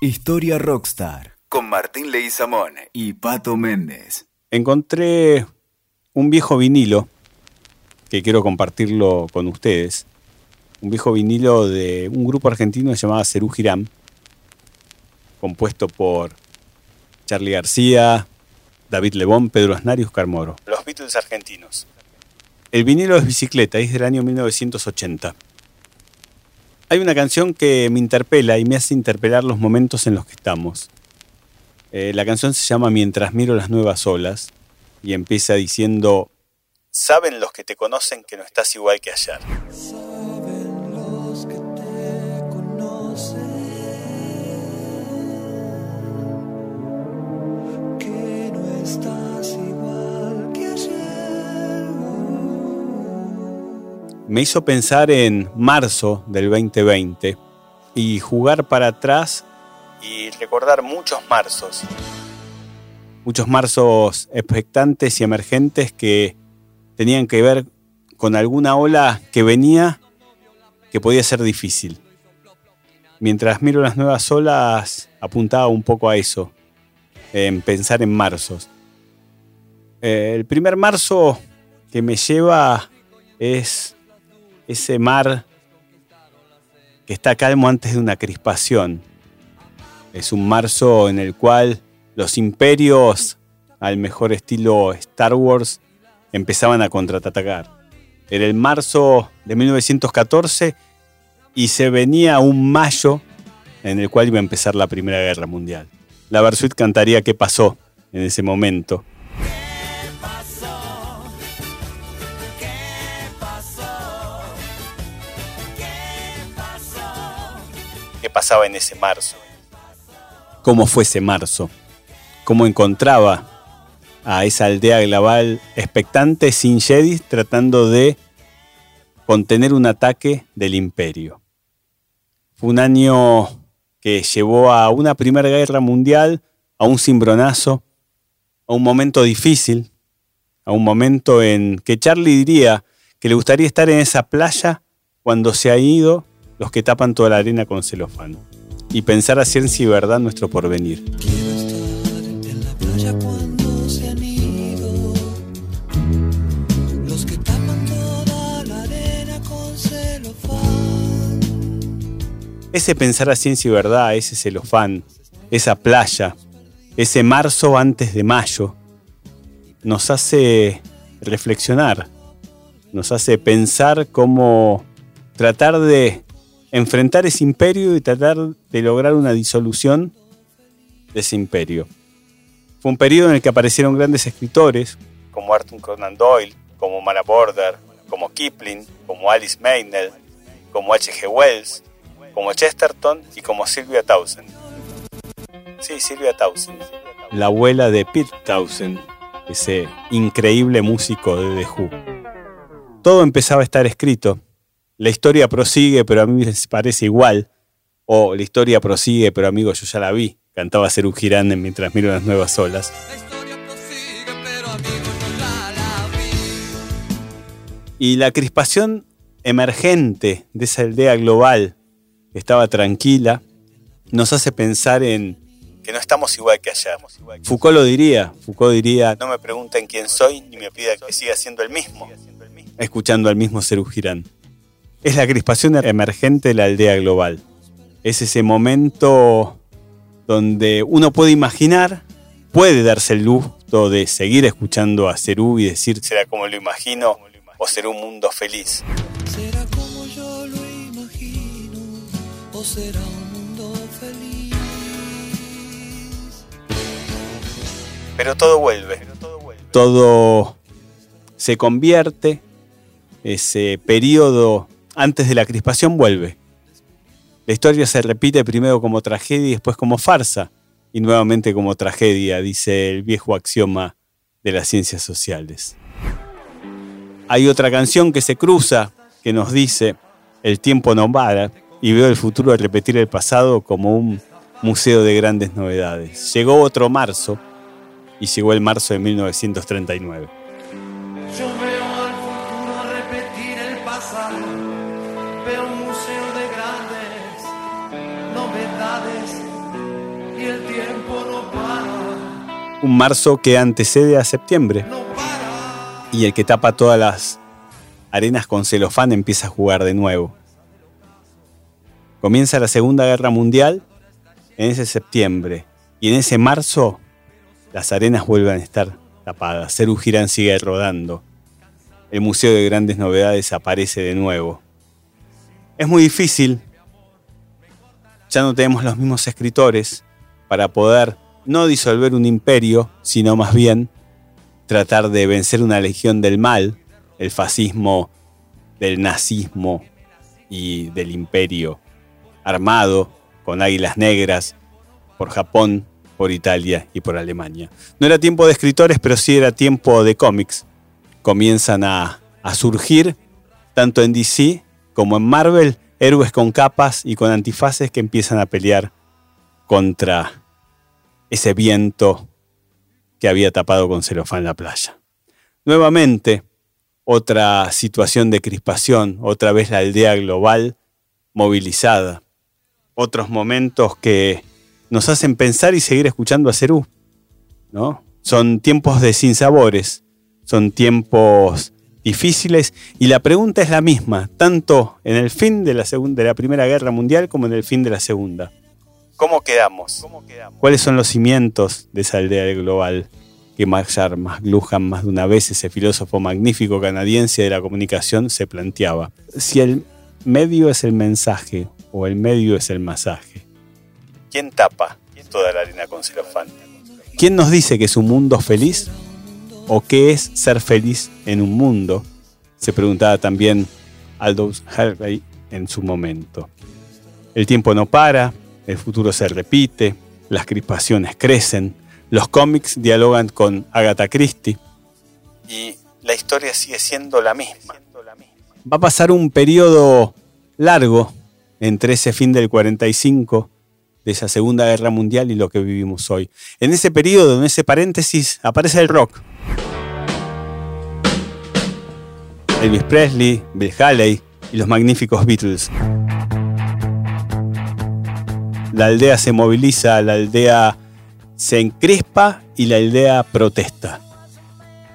Historia Rockstar con Martín Leguizamón y Pato Méndez. Encontré un viejo vinilo que quiero compartirlo con ustedes. Un viejo vinilo de un grupo argentino llamado Cerú Girán, compuesto por Charlie García, David Lebón, Pedro Aznar y Oscar Moro. Los Beatles argentinos. El vinilo es bicicleta, es del año 1980. Hay una canción que me interpela y me hace interpelar los momentos en los que estamos. Eh, la canción se llama Mientras miro las nuevas olas y empieza diciendo, saben los que te conocen que no estás igual que ayer. Me hizo pensar en marzo del 2020 y jugar para atrás y recordar muchos marzos. Muchos marzos expectantes y emergentes que tenían que ver con alguna ola que venía que podía ser difícil. Mientras miro las nuevas olas, apuntaba un poco a eso, en pensar en marzos. Eh, el primer marzo que me lleva es ese mar que está calmo antes de una crispación. Es un marzo en el cual los imperios, al mejor estilo Star Wars, empezaban a contraatacar. Era el marzo de 1914 y se venía un mayo en el cual iba a empezar la Primera Guerra Mundial. La Versuit cantaría qué pasó en ese momento. Pasaba en ese marzo. Cómo fue ese marzo. Cómo encontraba a esa aldea global expectante sin Jedi tratando de contener un ataque del imperio. Fue un año que llevó a una primera guerra mundial, a un cimbronazo, a un momento difícil, a un momento en que Charlie diría que le gustaría estar en esa playa cuando se ha ido los que tapan toda la arena con celofán, y pensar a ciencia y verdad nuestro porvenir. Ese pensar a ciencia y verdad, ese celofán, esa playa, ese marzo antes de mayo, nos hace reflexionar, nos hace pensar cómo tratar de enfrentar ese imperio y tratar de lograr una disolución de ese imperio. Fue un periodo en el que aparecieron grandes escritores, como Arthur Conan Doyle, como Mara Border, como Kipling, como Alice Meynell, como H.G. Wells, como Chesterton y como Sylvia Townsend. Sí, Sylvia Townsend, la abuela de Pete Townsend, ese increíble músico de The Who. Todo empezaba a estar escrito la historia prosigue, pero a mí me parece igual. O la historia prosigue, pero amigo, yo ya la vi. Cantaba Cerú Girán mientras miro las nuevas olas. Y la crispación emergente de esa aldea global que estaba tranquila nos hace pensar en que no estamos igual que allá. Foucault lo diría, Foucault diría, no me pregunten quién soy ni me pida que siga siendo el mismo, escuchando al mismo Cerú Girán es la crispación emergente de la aldea global. Es ese momento donde uno puede imaginar, puede darse el lujo de seguir escuchando a Cerú y decir, será como lo imagino o será un mundo feliz. Será como yo lo imagino o será un mundo feliz. Pero todo vuelve. Todo se convierte, ese periodo antes de la crispación vuelve. La historia se repite primero como tragedia y después como farsa, y nuevamente como tragedia, dice el viejo axioma de las ciencias sociales. Hay otra canción que se cruza, que nos dice, el tiempo no para, y veo el futuro de repetir el pasado como un museo de grandes novedades. Llegó otro marzo, y llegó el marzo de 1939. Un marzo que antecede a septiembre. Y el que tapa todas las arenas con celofán empieza a jugar de nuevo. Comienza la Segunda Guerra Mundial en ese septiembre. Y en ese marzo las arenas vuelven a estar tapadas. Ceru Girán sigue rodando. El Museo de Grandes Novedades aparece de nuevo. Es muy difícil. Ya no tenemos los mismos escritores para poder no disolver un imperio, sino más bien tratar de vencer una legión del mal, el fascismo, del nazismo y del imperio armado con águilas negras por Japón, por Italia y por Alemania. No era tiempo de escritores, pero sí era tiempo de cómics. Comienzan a, a surgir, tanto en DC como en Marvel, héroes con capas y con antifaces que empiezan a pelear contra ese viento que había tapado con celofán la playa. Nuevamente, otra situación de crispación, otra vez la aldea global movilizada, otros momentos que nos hacen pensar y seguir escuchando a Cerú. ¿no? Son tiempos de sinsabores, son tiempos difíciles y la pregunta es la misma, tanto en el fin de la, segunda, de la Primera Guerra Mundial como en el fin de la Segunda. ¿Cómo quedamos? ¿Cuáles son los cimientos de esa aldea global que Max McLuhan más de una vez, ese filósofo magnífico canadiense de la comunicación, se planteaba? Si el medio es el mensaje o el medio es el masaje, ¿quién tapa toda la arena con celofán? ¿Quién nos dice que es un mundo feliz o qué es ser feliz en un mundo? Se preguntaba también Aldous Huxley en su momento. El tiempo no para, el futuro se repite, las crispaciones crecen, los cómics dialogan con Agatha Christie y la historia sigue siendo la misma. Va a pasar un periodo largo entre ese fin del 45 de esa Segunda Guerra Mundial y lo que vivimos hoy. En ese periodo, en ese paréntesis, aparece el rock. Elvis Presley, Bill Haley y los magníficos Beatles la aldea se moviliza, la aldea se encrespa y la aldea protesta.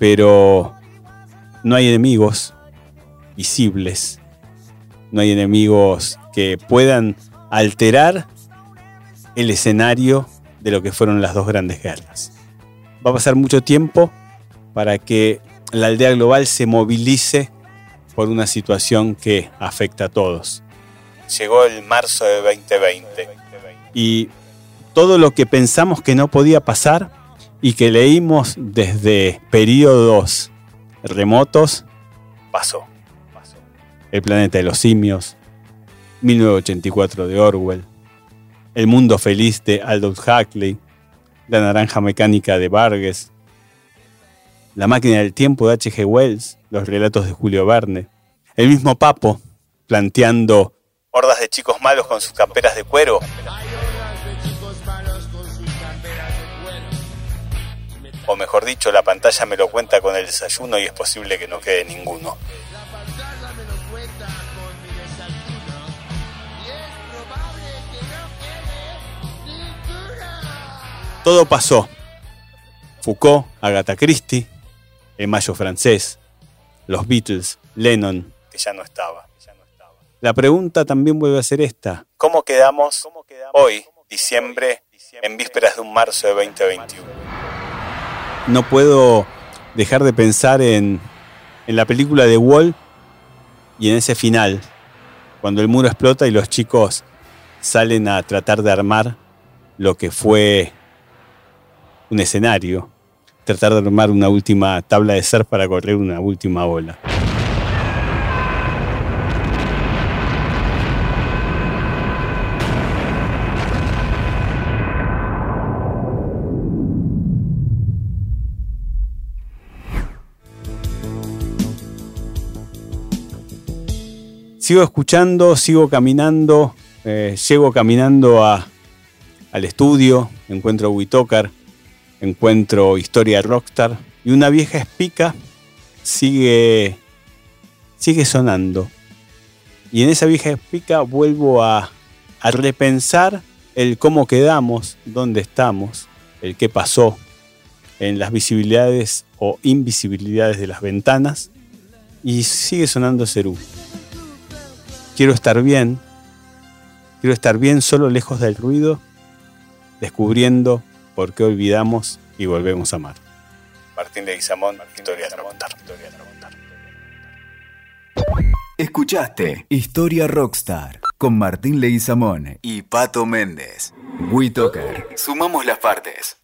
Pero no hay enemigos visibles, no hay enemigos que puedan alterar el escenario de lo que fueron las dos grandes guerras. Va a pasar mucho tiempo para que la aldea global se movilice por una situación que afecta a todos. Llegó el marzo de 2020 y todo lo que pensamos que no podía pasar y que leímos desde periodos remotos, pasó. El planeta de los simios, 1984 de Orwell, El mundo feliz de Aldous Huxley, La naranja mecánica de Vargas, La máquina del tiempo de H.G. Wells, los relatos de Julio Verne, el mismo Papo planteando hordas de chicos malos con sus camperas de cuero o mejor dicho, la pantalla me lo cuenta con el desayuno y es posible que no quede ninguno. Todo pasó. Foucault, Agatha Christie, el mayo francés, los Beatles, Lennon, que ya no estaba. La pregunta también vuelve a ser esta. ¿Cómo quedamos hoy, diciembre, en vísperas de un marzo de 2021? no puedo dejar de pensar en, la película de Wall y en ese final, cuando el muro explota y los chicos salen a tratar de armar lo que fue un escenario, tratar de armar una última tabla de ser para correr una última bola. sigo escuchando, sigo caminando, eh, llego caminando al estudio, encuentro Witocar, encuentro Historia Rockstar y una vieja espica sigue, sigue sonando. Y en esa vieja espica vuelvo a, a repensar el cómo quedamos, dónde estamos, el qué pasó, en las visibilidades o invisibilidades de las ventanas y sigue sonando Cerú. Quiero estar bien, quiero estar bien solo lejos del ruido, descubriendo por qué olvidamos y volvemos a amar. Martín Leguizamón, Historia de Remontar. Escuchaste Historia Rockstar con Martín Leguizamón y Pato Méndez. WeToker. Sumamos las partes.